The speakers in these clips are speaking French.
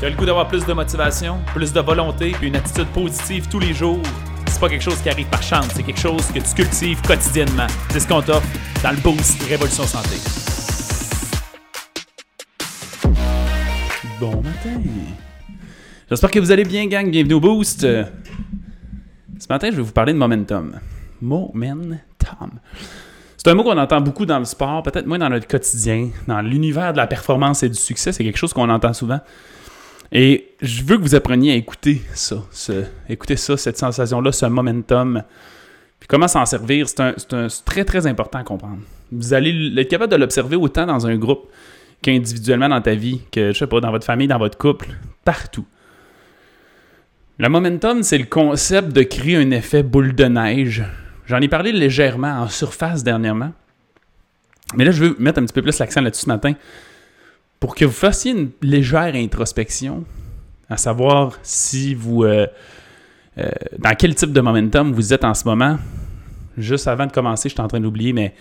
Tu as le goût d'avoir plus de motivation, plus de volonté, puis une attitude positive tous les jours? C'est pas quelque chose qui arrive par chance, c'est quelque chose que tu cultives quotidiennement. C'est ce qu'on t'offre dans le Boost Révolution Santé. Bon matin. J'espère que vous allez bien, gang. Bienvenue au Boost. Ce matin, je vais vous parler de momentum. Momentum. C'est un mot qu'on entend beaucoup dans le sport, peut-être moins dans notre quotidien, dans l'univers de la performance et du succès. C'est quelque chose qu'on entend souvent. Et je veux que vous appreniez à écouter ça, écouter ça, cette sensation-là, ce momentum. Puis comment s'en servir, c'est très très important à comprendre. Vous allez être capable de l'observer autant dans un groupe qu'individuellement dans ta vie, que je sais pas, dans votre famille, dans votre couple, partout. Le momentum, c'est le concept de créer un effet boule de neige. J'en ai parlé légèrement en surface dernièrement. Mais là, je veux mettre un petit peu plus l'accent là-dessus ce matin pour que vous fassiez une légère introspection, à savoir si vous. Euh, euh, dans quel type de momentum vous êtes en ce moment. Juste avant de commencer, je suis en train d'oublier, mais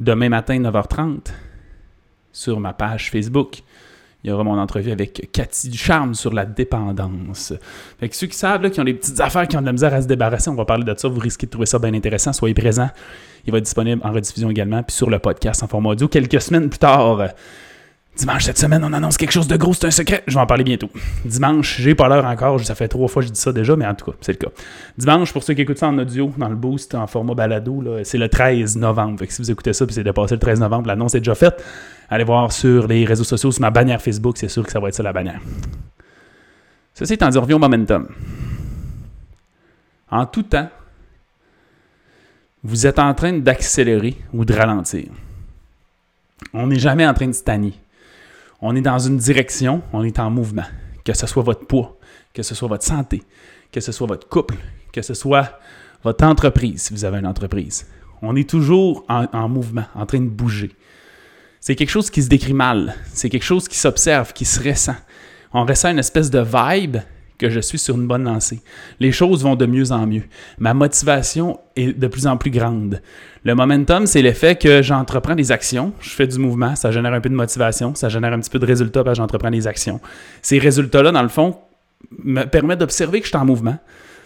demain matin, 9h30, sur ma page Facebook, il y aura mon entrevue avec Cathy Ducharme sur la dépendance. Fait que ceux qui savent, là, qui ont des petites affaires, qui ont de la misère à se débarrasser, on va parler de ça. Vous risquez de trouver ça bien intéressant. Soyez présents. Il va être disponible en rediffusion également, puis sur le podcast en format audio. Quelques semaines plus tard, Dimanche cette semaine, on annonce quelque chose de gros, c'est un secret. Je vais en parler bientôt. Dimanche, j'ai pas l'heure encore, ça fait trois fois que je dis ça déjà, mais en tout cas, c'est le cas. Dimanche, pour ceux qui écoutent ça en audio, dans le boost, en format balado, c'est le 13 novembre. Si vous écoutez ça, puis c'est dépassé le 13 novembre, l'annonce est déjà faite. Allez voir sur les réseaux sociaux, sur ma bannière Facebook, c'est sûr que ça va être ça la bannière. Ceci étant dit, on revient au momentum. En tout temps, vous êtes en train d'accélérer ou de ralentir. On n'est jamais en train de stagner on est dans une direction, on est en mouvement. Que ce soit votre poids, que ce soit votre santé, que ce soit votre couple, que ce soit votre entreprise, si vous avez une entreprise. On est toujours en, mouvement, en train de bouger. C'est quelque chose qui se décrit mal. C'est quelque chose qui s'observe, qui se ressent. On ressent une espèce de vibe que je suis sur une bonne lancée. Les choses vont de mieux en mieux. Ma motivation est de plus en plus grande. Le momentum, c'est l'effet que j'entreprends des actions, je fais du mouvement, ça génère un peu de motivation, ça génère un petit peu de résultats, parce que j'entreprends des actions. Ces résultats-là, dans le fond, me permettent d'observer que je suis en mouvement,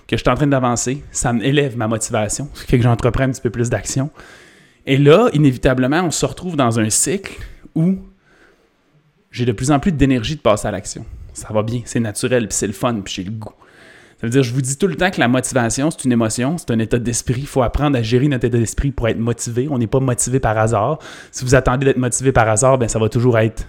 que je suis en train d'avancer. Ça élève ma motivation, ce qui fait que j'entreprends un petit peu plus d'actions. Et là, inévitablement, on se retrouve dans un cycle où j'ai de plus en plus d'énergie de passer à l'action ça va bien, c'est naturel, puis c'est le fun, puis j'ai le goût. Ça veut dire, je vous dis tout le temps que la motivation, c'est une émotion, c'est un état d'esprit. Il faut apprendre à gérer notre état d'esprit pour être motivé. On n'est pas motivé par hasard. Si vous attendez d'être motivé par hasard, ben ça va toujours être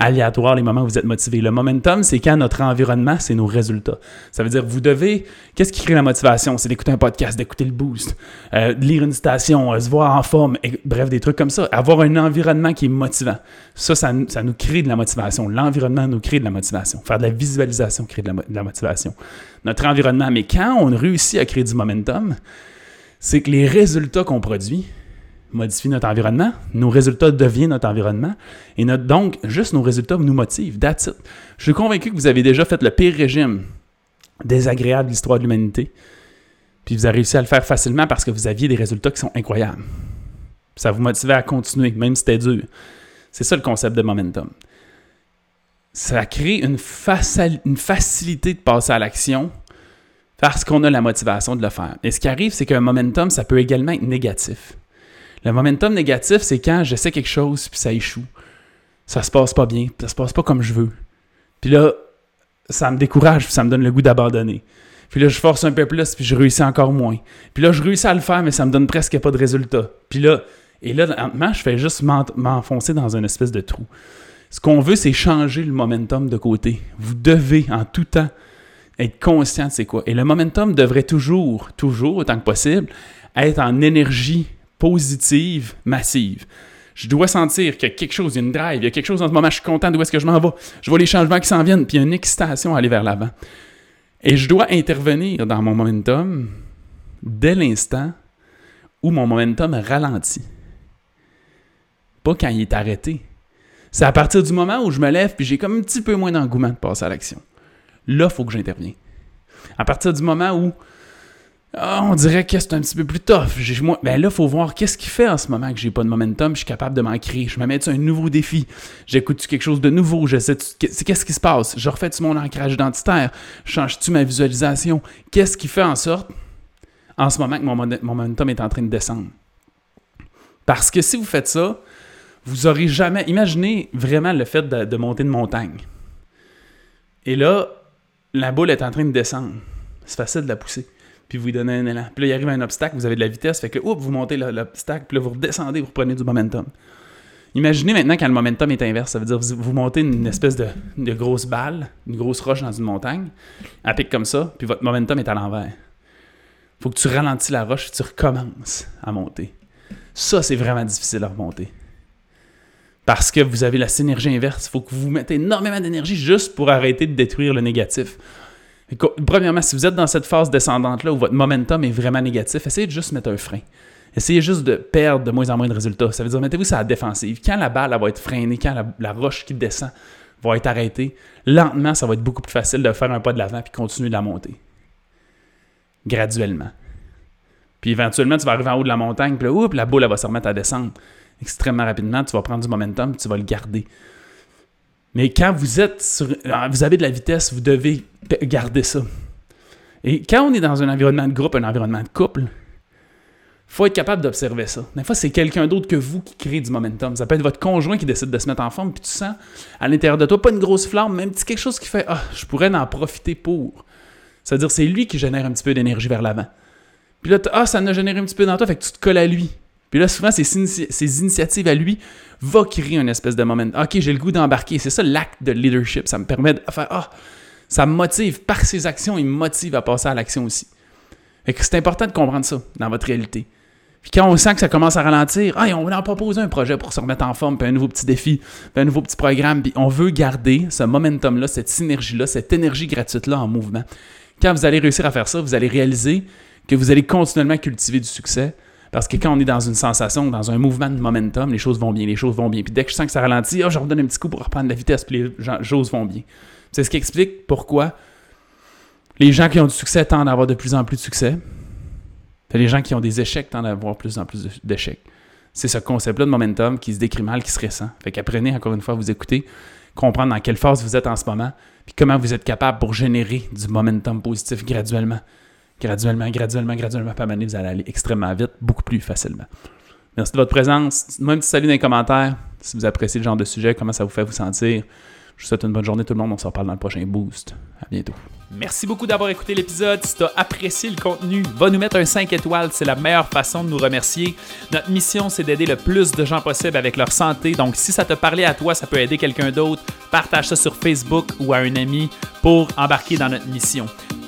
aléatoire les moments où vous êtes motivé. Le momentum, c'est quand notre environnement, c'est nos résultats. Ça veut dire, vous devez. Qu'est-ce qui crée la motivation? C'est d'écouter un podcast, d'écouter le boost, euh, lire une station, euh, se voir en forme, bref, des trucs comme ça. Avoir un environnement qui est motivant. Ça, ça, nous crée de la motivation. L'environnement nous crée de la motivation. Faire de la visualisation crée de la motivation. Notre environnement. Mais quand on réussit à créer du momentum, c'est que les résultats qu'on produit, modifie notre environnement, nos résultats deviennent notre environnement, et donc, juste nos résultats nous motivent. Je suis convaincu que vous avez déjà fait le pire régime désagréable de l'histoire de l'humanité, puis vous avez réussi à le faire facilement parce que vous aviez des résultats qui sont incroyables. Ça vous motivait à continuer, même si c'était dur. C'est ça le concept de momentum. Ça crée une facilité de passer à l'action parce qu'on a la motivation de le faire. Et ce qui arrive, c'est qu'un momentum, ça peut également être négatif. Le momentum négatif, c'est quand j'essaie quelque chose puis ça échoue. Ça se passe pas bien, ça se passe pas comme je veux. Puis là, ça me décourage, puis ça me donne le goût d'abandonner. Puis là, je force un peu plus, puis je réussis encore moins. Puis là, je réussis à le faire, mais ça me donne presque pas de résultat. Puis là, et là, lentement, je fais juste m'enfoncer dans une espèce de trou. Ce qu'on veut, c'est changer le momentum de côté. Vous devez, en tout temps, être conscient de c'est quoi. Et le momentum devrait toujours, toujours, autant que possible, être en énergie positive, massive. Je dois sentir qu'il y a quelque chose, il y une drive, il y a quelque chose en ce moment, je suis content d'où est-ce que je m'en vais. Je vois les changements qui s'en viennent, puis il y a une excitation à aller vers l'avant. Et je dois intervenir dans mon momentum dès l'instant où mon momentum ralentit. Pas quand il est arrêté. C'est à partir du moment où je me lève puis j'ai comme un petit peu moins d'engouement de passer à l'action. Là, il faut que j'intervienne. À partir du moment où Ah, on dirait que c'est un petit peu plus tough. J'ai- Moi, ben là, faut voir qu'est-ce qui fait en ce moment que j'ai pas de momentum. Je suis capable de m'en créer. Je me mets sur un nouveau défi? J'écoute quelque chose de nouveau? J'essaie. Qu'est-ce qui se passe? Je refais-tu mon ancrage identitaire? Change-tu ma visualisation? Qu'est-ce qui fait en sorte, en ce moment, que mon momentum est en train de descendre? Parce que si vous faites ça, vous aurez jamais. Imaginez vraiment le fait de, de monter une montagne. Et là, la boule est en train de descendre. C'est facile de la pousser puis vous donnez un élan. Puis là, il arrive un obstacle, vous avez de la vitesse, fait que oups, vous montez le- l'obstacle, puis là, vous redescendez, vous reprenez du momentum. Imaginez maintenant quand le momentum est inverse, ça veut dire vous, vous montez une espèce de, de grosse balle, une grosse roche dans une montagne, elle pique comme ça, puis votre momentum est à l'envers. Faut que tu ralentis la roche, puis tu recommences à monter. Ça, c'est vraiment difficile à remonter. Parce que vous avez la synergie inverse. Il faut que vous mettez énormément d'énergie juste pour arrêter de détruire le négatif. Premièrement, si vous êtes dans cette phase descendante-là où votre momentum est vraiment négatif, essayez de juste mettre un frein. Essayez juste de perdre de moins en moins de résultats. Ça veut dire, mettez-vous ça à la défensive. Quand la balle va être freinée, quand la, roche qui descend va être arrêtée, lentement, ça va être beaucoup plus facile de faire un pas de l'avant puis continuer de la monter. Graduellement. Puis éventuellement, tu vas arriver en haut de la montagne, puis là, la boule va se remettre à descendre extrêmement rapidement. Tu vas prendre du momentum, puis tu vas le garder. Mais quand vous êtes sur, ah, vous avez de la vitesse, vous devez garder ça. Et quand on est dans un environnement de groupe, un environnement de couple, faut être capable d'observer ça. Des fois, c'est quelqu'un d'autre que vous qui crée du momentum. Ça peut être votre conjoint qui décide de se mettre en forme, puis tu sens à l'intérieur de toi, pas une grosse flamme, mais un petit quelque chose qui fait Ah, je pourrais en profiter pour. C'est-à-dire, c'est lui qui génère un petit peu d'énergie vers l'avant. Puis là, ah, ça en a généré un petit peu dans toi, fait que tu te colles à lui. Puis là, souvent, ces, initia- ces initiatives à lui vont créer une espèce de moment. Ok, j'ai le goût d'embarquer. C'est ça l'acte de leadership. Ça me permet de faire Ah, ça me motive. Par ses actions, il me motive à passer à l'action aussi. Fait que c'est important de comprendre ça dans votre réalité. Puis quand on sent que ça commence à ralentir, ah, on va en proposer un projet pour se remettre en forme, puis un nouveau petit défi, puis un nouveau petit programme, puis on veut garder ce momentum-là, cette synergie-là, cette énergie gratuite-là en mouvement. Quand vous allez réussir à faire ça, vous allez réaliser que vous allez continuellement cultiver du succès. Parce que quand on est dans une sensation, dans un mouvement de momentum, les choses vont bien, les choses vont bien. Puis dès que je sens que ça ralentit, oh, je redonne un petit coup pour reprendre la vitesse, puis les choses vont bien. C'est ce qui explique pourquoi les gens qui ont du succès tendent à avoir de plus en plus de succès. Les gens qui ont des échecs tendent à avoir de plus en plus d'échecs. C'est ce concept-là de momentum qui se décrit mal, qui se ressent. Fait qu'apprenez encore une fois à vous écouter, comprendre dans quelle phase vous êtes en ce moment, puis comment vous êtes capable pour générer du momentum positif graduellement. Graduellement, graduellement, graduellement, pas vous allez aller extrêmement vite, beaucoup plus facilement. Merci de votre présence. Moi, un petit salut dans les commentaires si vous appréciez le genre de sujet, comment ça vous fait vous sentir. Je vous souhaite une bonne journée tout le monde. On se reparle dans le prochain boost. À bientôt. Merci beaucoup d'avoir écouté l'épisode. Si tu as apprécié le contenu, va nous mettre un 5 étoiles. C'est la meilleure façon de nous remercier. Notre mission, c'est d'aider le plus de gens possible avec leur santé. Donc, si ça te parlait à toi, ça peut aider quelqu'un d'autre. Partage ça sur Facebook ou à un ami pour embarquer dans notre mission.